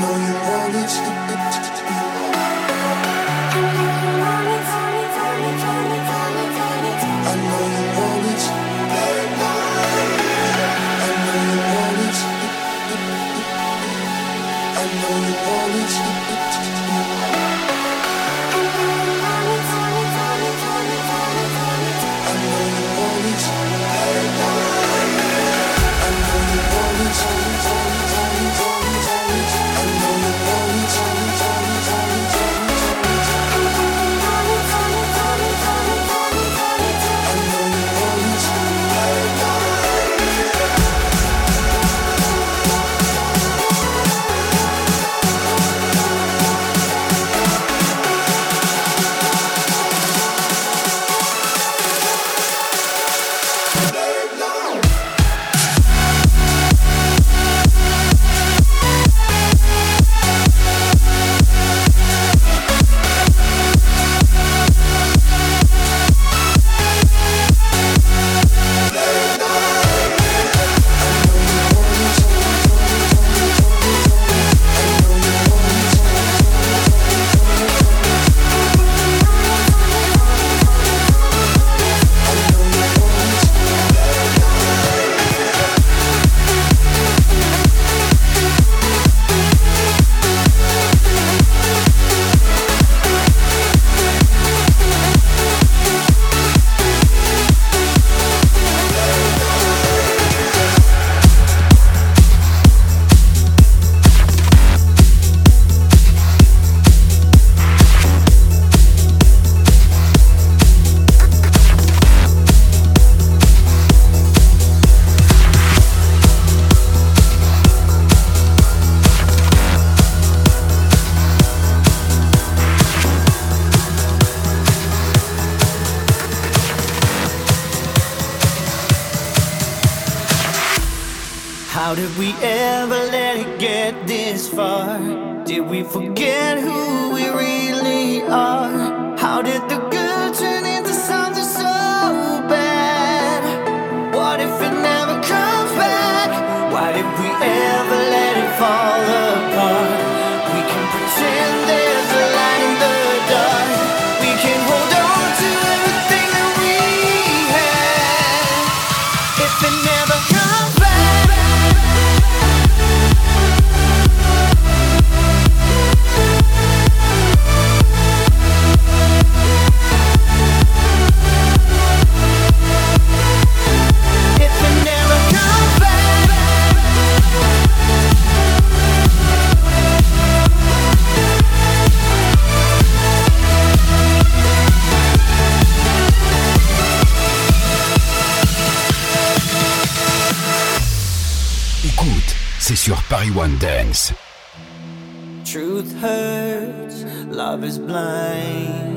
know you wanted to. we ever let it get this far? Did we forget who we really Taiwan Dance. Truth hurts, love is blind.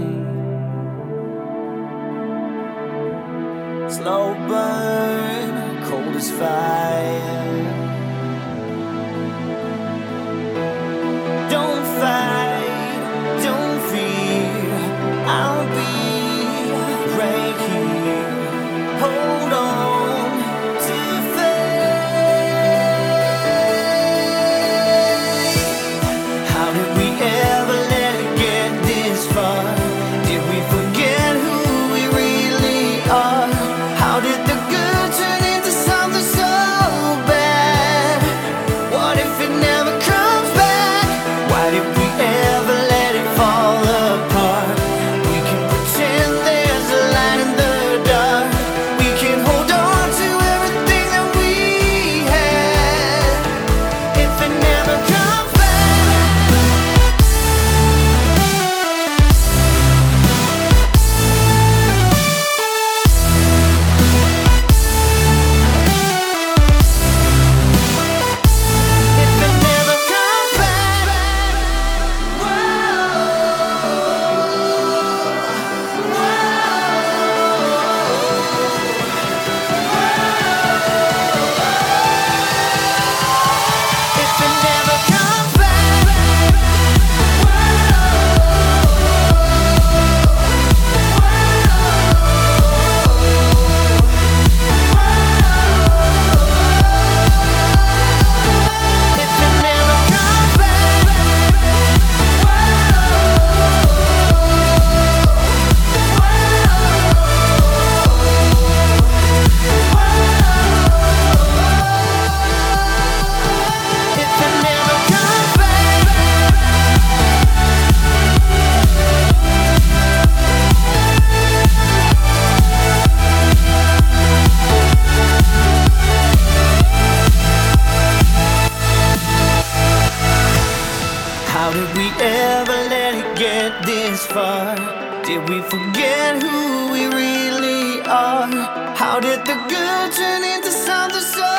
did the good turn into something so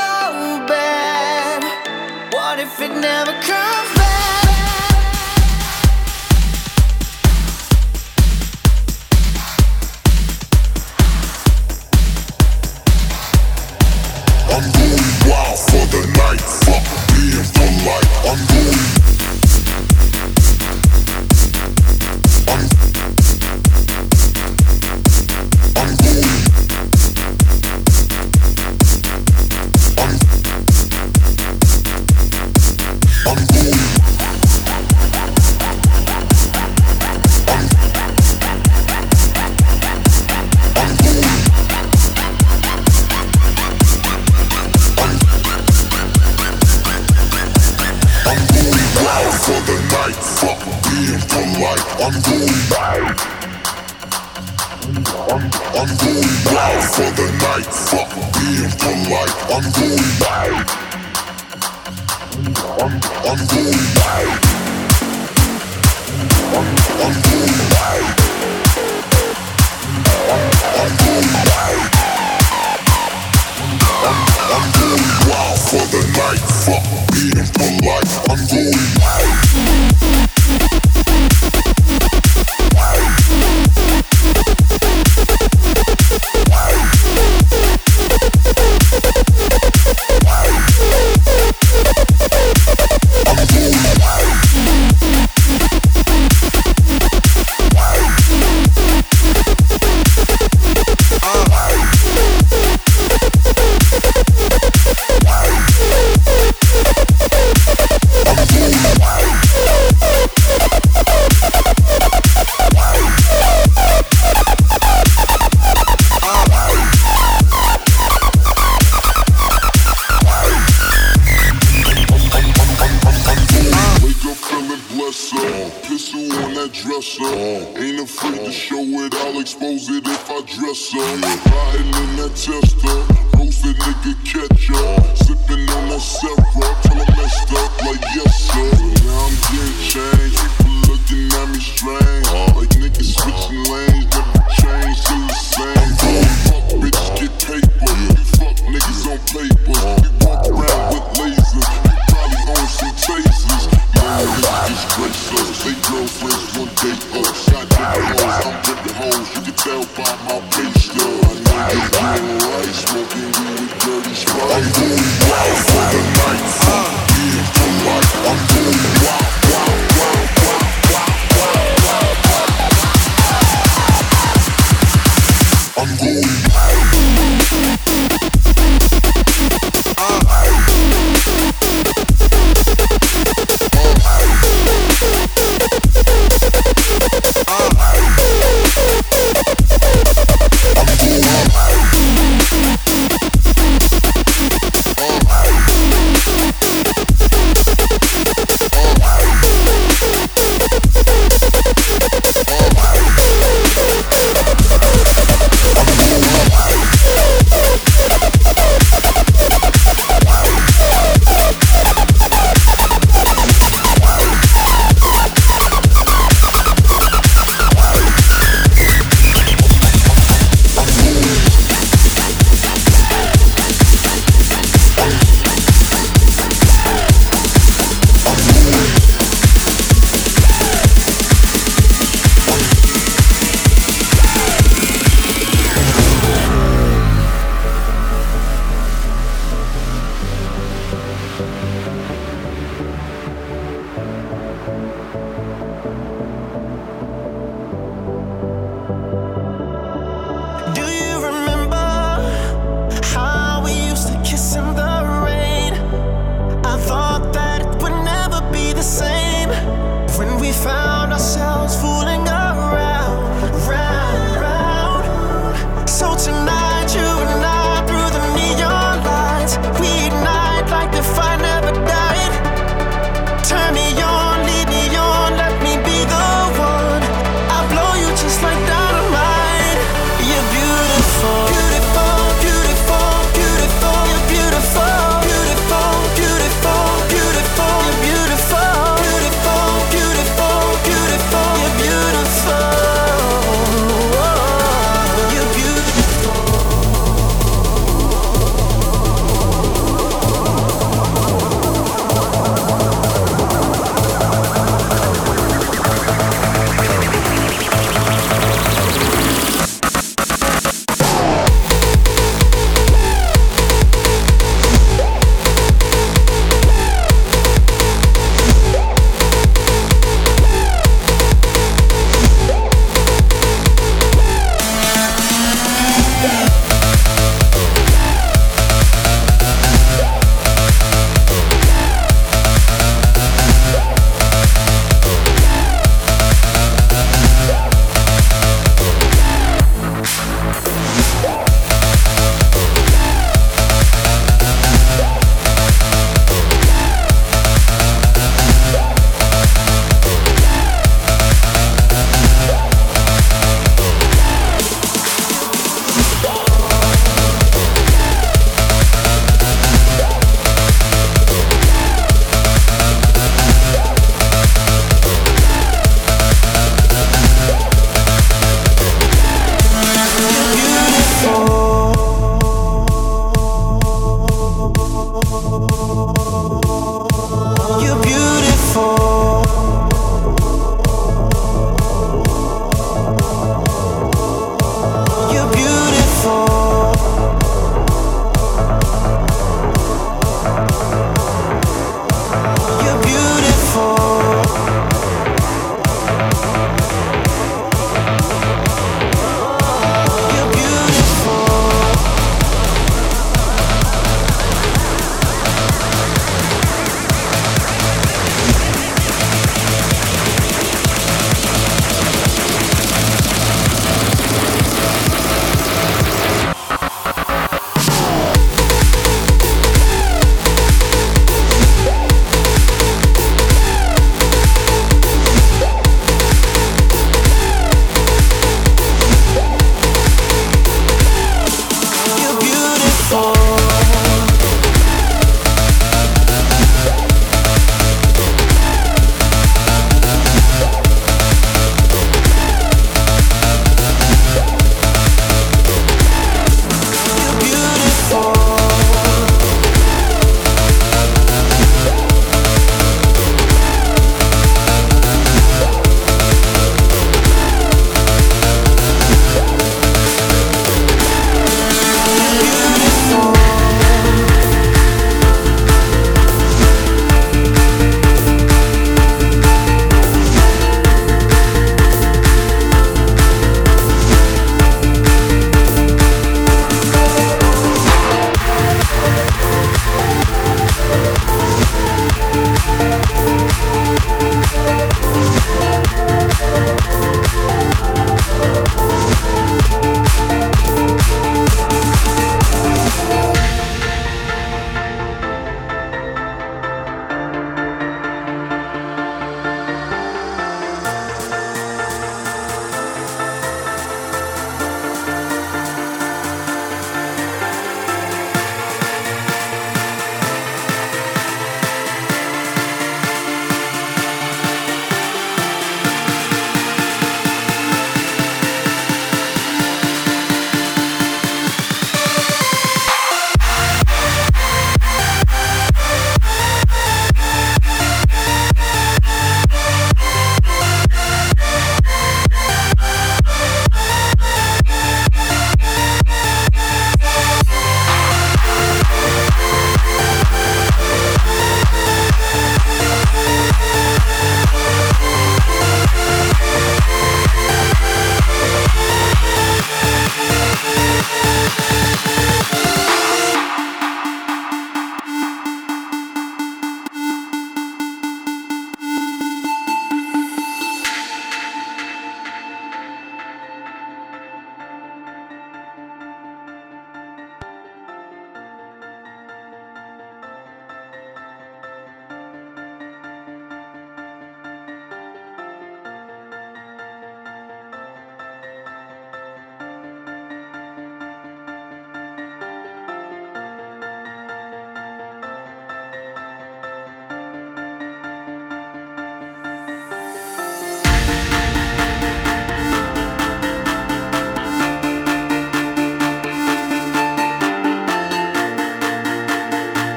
bad? What if it never comes?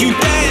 you dance.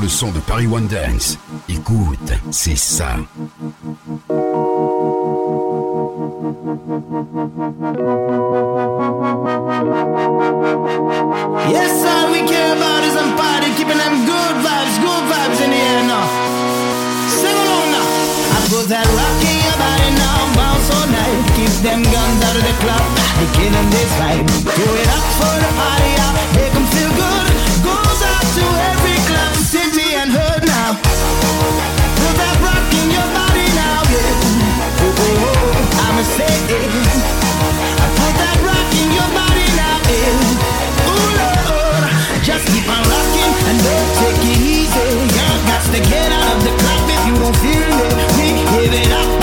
Le son de Paris One Dance. Écoute, c'est ça. Yes, all we care about is some party, keeping them good vibes, good vibes in the air now. Sing along now. I put that rock in your body now, bounce all night. Keep them guns out of the club, they killing this vibe. Do it up for the party out, to get out of the club if you don't feel it. We give it up,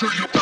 till you.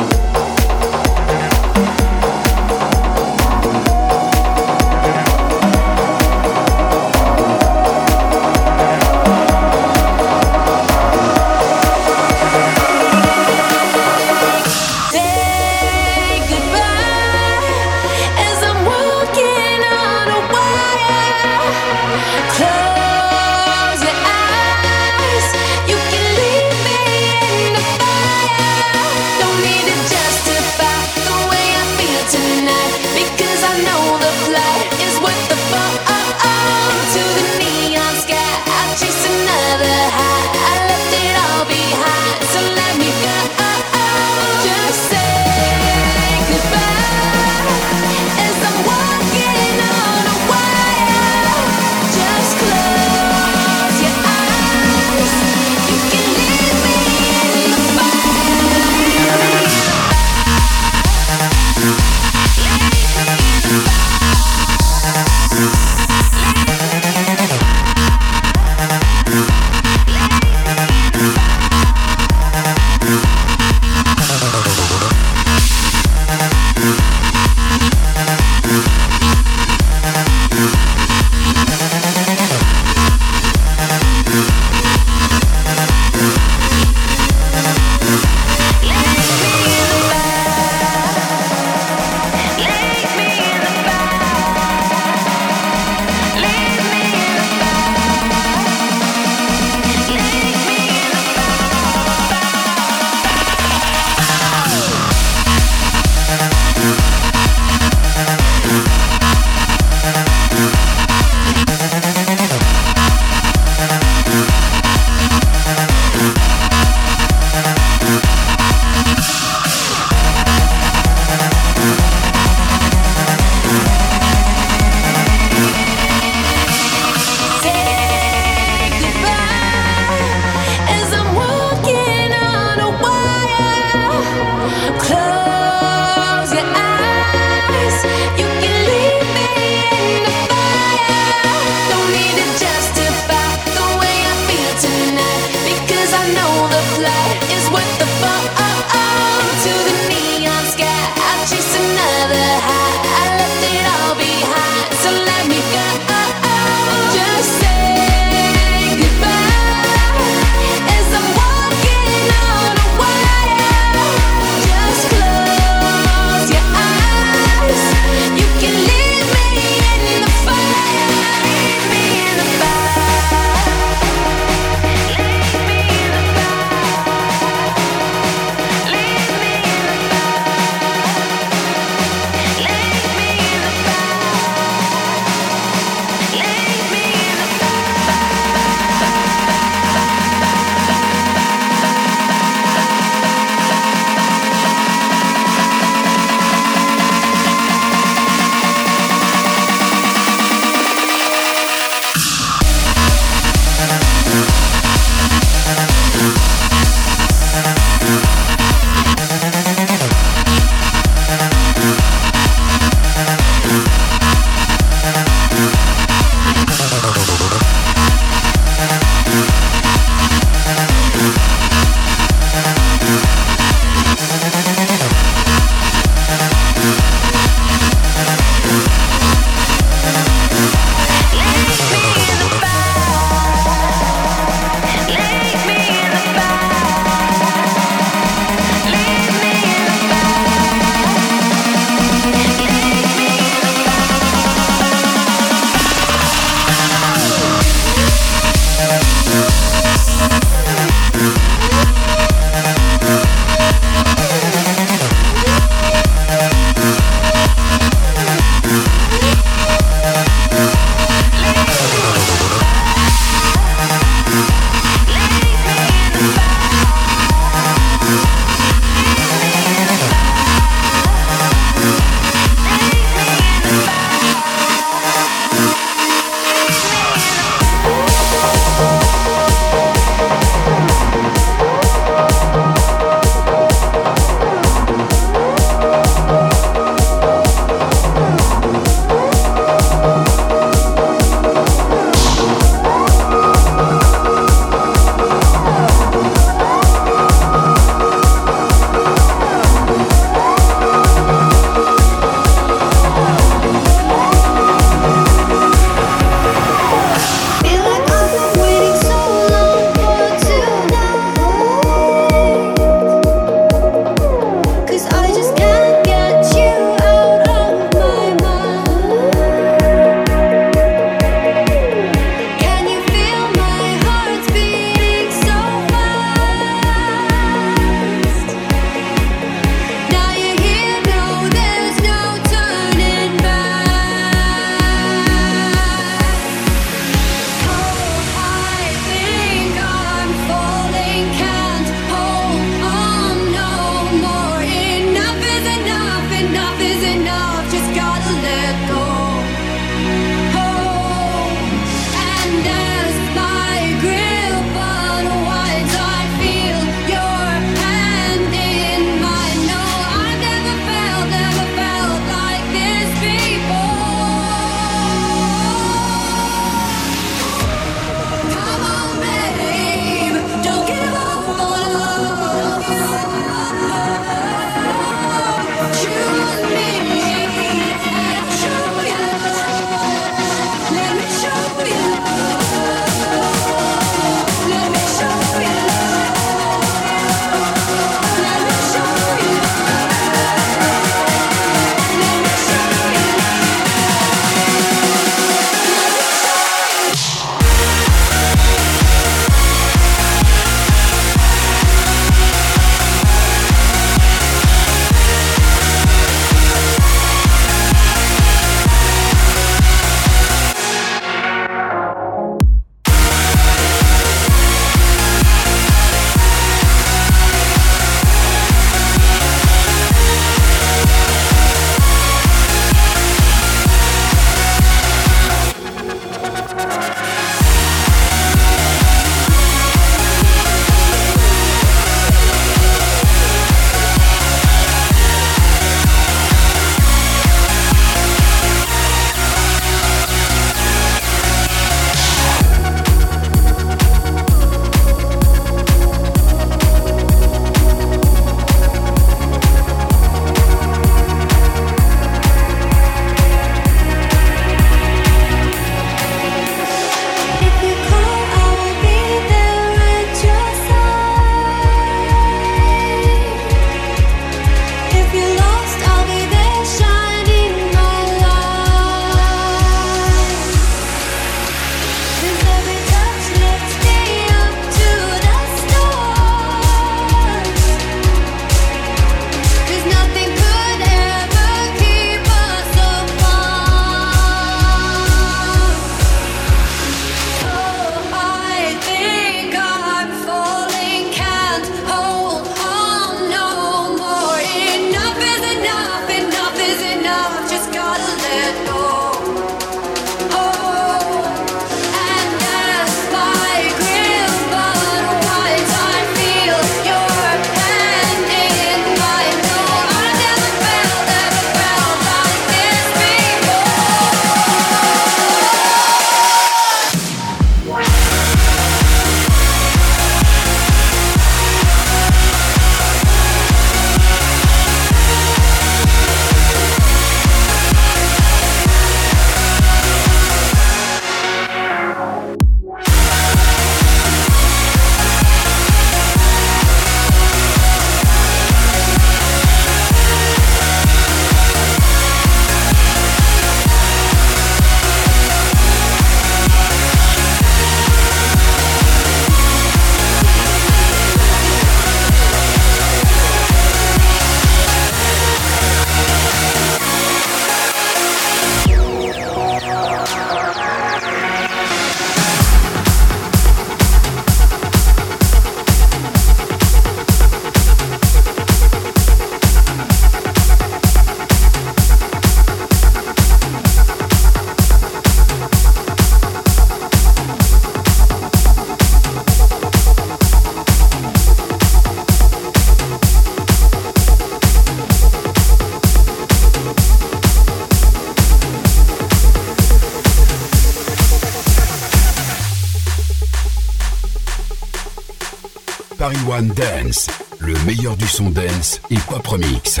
Dance. Le meilleur du son dance et pop remix.